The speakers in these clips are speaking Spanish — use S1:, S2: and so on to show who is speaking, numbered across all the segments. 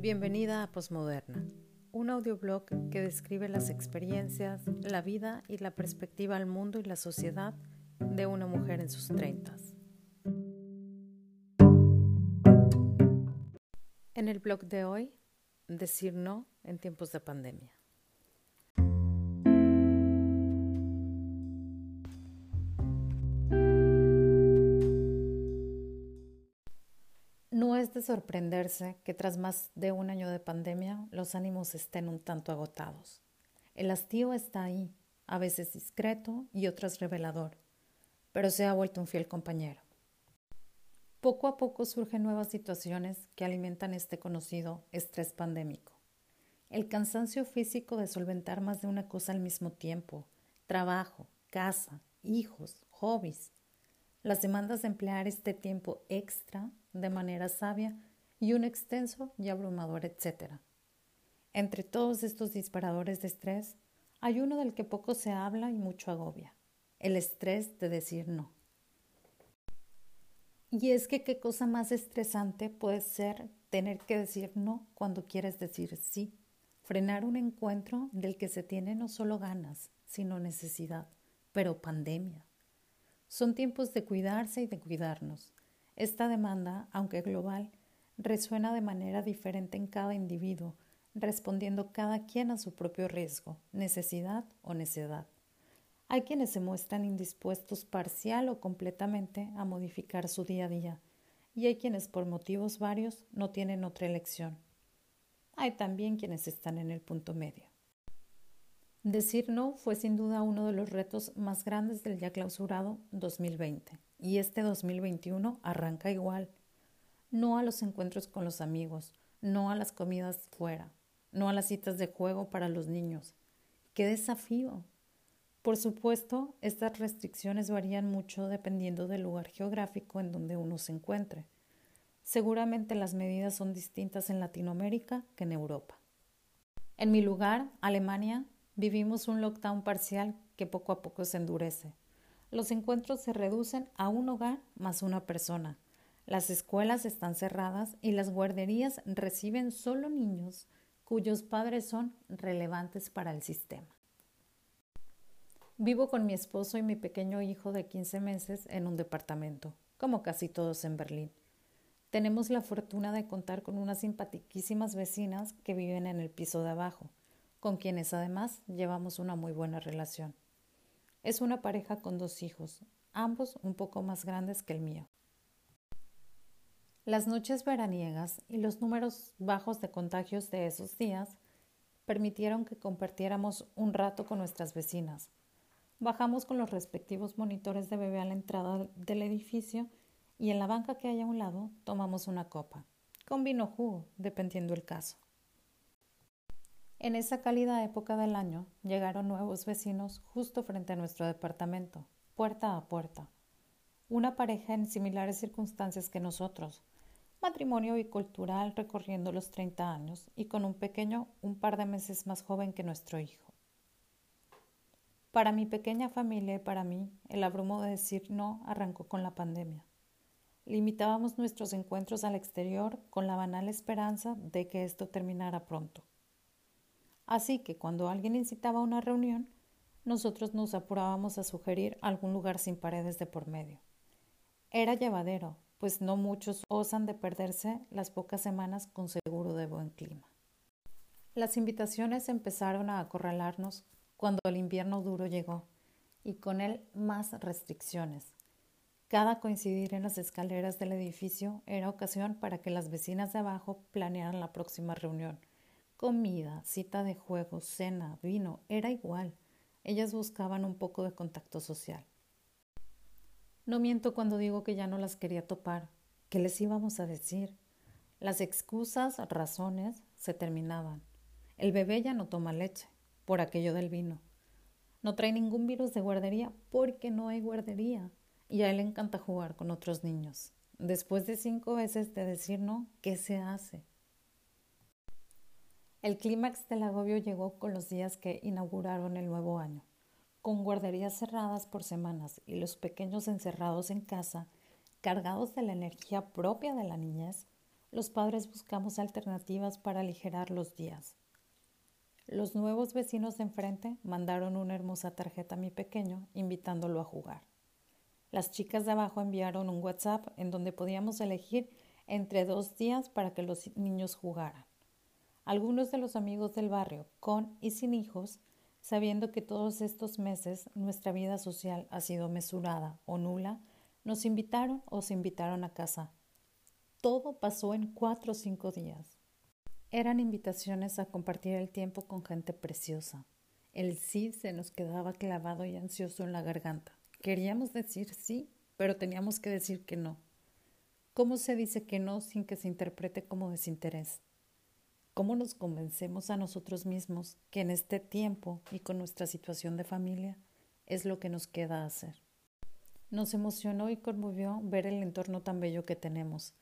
S1: Bienvenida a Postmoderna, un audioblog que describe las experiencias, la vida y la perspectiva al mundo y la sociedad de una mujer en sus treintas. En el blog de hoy, decir no en tiempos de pandemia. Es de sorprenderse que tras más de un año de pandemia los ánimos estén un tanto agotados. El hastío está ahí, a veces discreto y otras revelador, pero se ha vuelto un fiel compañero. Poco a poco surgen nuevas situaciones que alimentan este conocido estrés pandémico. El cansancio físico de solventar más de una cosa al mismo tiempo, trabajo, casa, hijos, hobbies, las demandas de emplear este tiempo extra de manera sabia y un extenso y abrumador etcétera. Entre todos estos disparadores de estrés, hay uno del que poco se habla y mucho agobia, el estrés de decir no. Y es que qué cosa más estresante puede ser tener que decir no cuando quieres decir sí, frenar un encuentro del que se tiene no solo ganas, sino necesidad, pero pandemia. Son tiempos de cuidarse y de cuidarnos, esta demanda, aunque global, resuena de manera diferente en cada individuo, respondiendo cada quien a su propio riesgo, necesidad o necedad. Hay quienes se muestran indispuestos parcial o completamente a modificar su día a día, y hay quienes por motivos varios no tienen otra elección. Hay también quienes están en el punto medio. Decir no fue sin duda uno de los retos más grandes del ya clausurado 2020 y este 2021 arranca igual. No a los encuentros con los amigos, no a las comidas fuera, no a las citas de juego para los niños. ¡Qué desafío! Por supuesto, estas restricciones varían mucho dependiendo del lugar geográfico en donde uno se encuentre. Seguramente las medidas son distintas en Latinoamérica que en Europa. En mi lugar, Alemania, vivimos un lockdown parcial que poco a poco se endurece. Los encuentros se reducen a un hogar más una persona. Las escuelas están cerradas y las guarderías reciben solo niños cuyos padres son relevantes para el sistema. Vivo con mi esposo y mi pequeño hijo de 15 meses en un departamento, como casi todos en Berlín. Tenemos la fortuna de contar con unas simpaticísimas vecinas que viven en el piso de abajo, con quienes además llevamos una muy buena relación. Es una pareja con dos hijos, ambos un poco más grandes que el mío. Las noches veraniegas y los números bajos de contagios de esos días permitieron que compartiéramos un rato con nuestras vecinas. Bajamos con los respectivos monitores de bebé a la entrada del edificio y en la banca que hay a un lado tomamos una copa, con vino jugo, dependiendo el caso. En esa cálida época del año llegaron nuevos vecinos justo frente a nuestro departamento, puerta a puerta. Una pareja en similares circunstancias que nosotros, matrimonio bicultural recorriendo los 30 años y con un pequeño un par de meses más joven que nuestro hijo. Para mi pequeña familia y para mí, el abrumo de decir no arrancó con la pandemia. Limitábamos nuestros encuentros al exterior con la banal esperanza de que esto terminara pronto. Así que cuando alguien incitaba a una reunión, nosotros nos apurábamos a sugerir algún lugar sin paredes de por medio. Era llevadero, pues no muchos osan de perderse las pocas semanas con seguro de buen clima. Las invitaciones empezaron a acorralarnos cuando el invierno duro llegó, y con él más restricciones. Cada coincidir en las escaleras del edificio era ocasión para que las vecinas de abajo planearan la próxima reunión, Comida, cita de juegos, cena, vino, era igual. Ellas buscaban un poco de contacto social. No miento cuando digo que ya no las quería topar. ¿Qué les íbamos a decir? Las excusas, razones, se terminaban. El bebé ya no toma leche, por aquello del vino. No trae ningún virus de guardería porque no hay guardería. Y a él le encanta jugar con otros niños. Después de cinco veces de decir no, ¿qué se hace? El clímax del agobio llegó con los días que inauguraron el nuevo año, con guarderías cerradas por semanas y los pequeños encerrados en casa, cargados de la energía propia de la niñez, los padres buscamos alternativas para aligerar los días. Los nuevos vecinos de enfrente mandaron una hermosa tarjeta a mi pequeño invitándolo a jugar. Las chicas de abajo enviaron un WhatsApp en donde podíamos elegir entre dos días para que los niños jugaran. Algunos de los amigos del barrio, con y sin hijos, sabiendo que todos estos meses nuestra vida social ha sido mesurada o nula, nos invitaron o se invitaron a casa. Todo pasó en cuatro o cinco días. Eran invitaciones a compartir el tiempo con gente preciosa. El sí se nos quedaba clavado y ansioso en la garganta. Queríamos decir sí, pero teníamos que decir que no. ¿Cómo se dice que no sin que se interprete como desinterés? ¿Cómo nos convencemos a nosotros mismos que en este tiempo y con nuestra situación de familia es lo que nos queda hacer? Nos emocionó y conmovió ver el entorno tan bello que tenemos,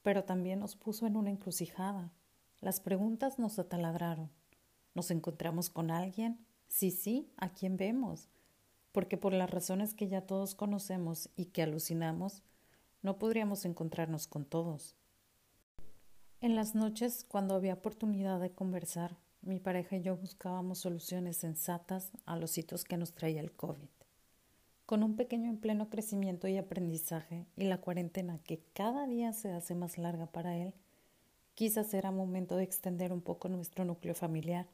S1: pero también nos puso en una encrucijada. Las preguntas nos ataladraron. ¿Nos encontramos con alguien? Sí, sí, ¿a quién vemos? porque por las razones que ya todos conocemos y que alucinamos, no podríamos encontrarnos con todos. En las noches, cuando había oportunidad de conversar, mi pareja y yo buscábamos soluciones sensatas a los hitos que nos traía el COVID. Con un pequeño en pleno crecimiento y aprendizaje y la cuarentena que cada día se hace más larga para él, quizás era momento de extender un poco nuestro núcleo familiar.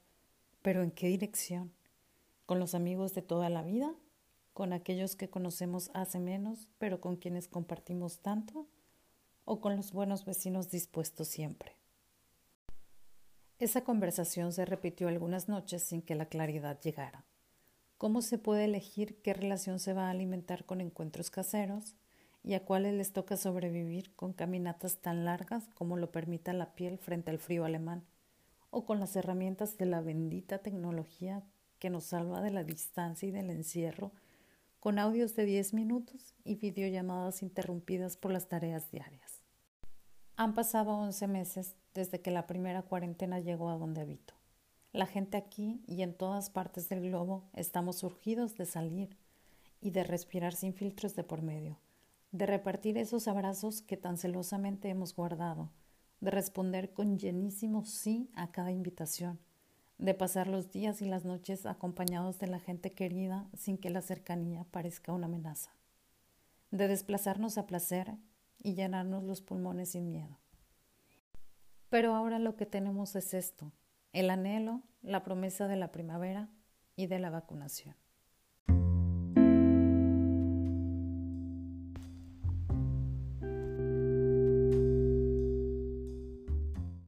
S1: ¿Pero en qué dirección? ¿Con los amigos de toda la vida con aquellos que conocemos hace menos, pero con quienes compartimos tanto, o con los buenos vecinos dispuestos siempre. Esa conversación se repitió algunas noches sin que la claridad llegara. ¿Cómo se puede elegir qué relación se va a alimentar con encuentros caseros y a cuáles les toca sobrevivir con caminatas tan largas como lo permita la piel frente al frío alemán o con las herramientas de la bendita tecnología que nos salva de la distancia y del encierro con audios de 10 minutos y videollamadas interrumpidas por las tareas diarias. Han pasado 11 meses desde que la primera cuarentena llegó a donde habito. La gente aquí y en todas partes del globo estamos urgidos de salir y de respirar sin filtros de por medio, de repartir esos abrazos que tan celosamente hemos guardado, de responder con llenísimo sí a cada invitación, de pasar los días y las noches acompañados de la gente querida sin que la cercanía parezca una amenaza, de desplazarnos a placer y llenarnos los pulmones sin miedo. Pero ahora lo que tenemos es esto, el anhelo, la promesa de la primavera y de la vacunación.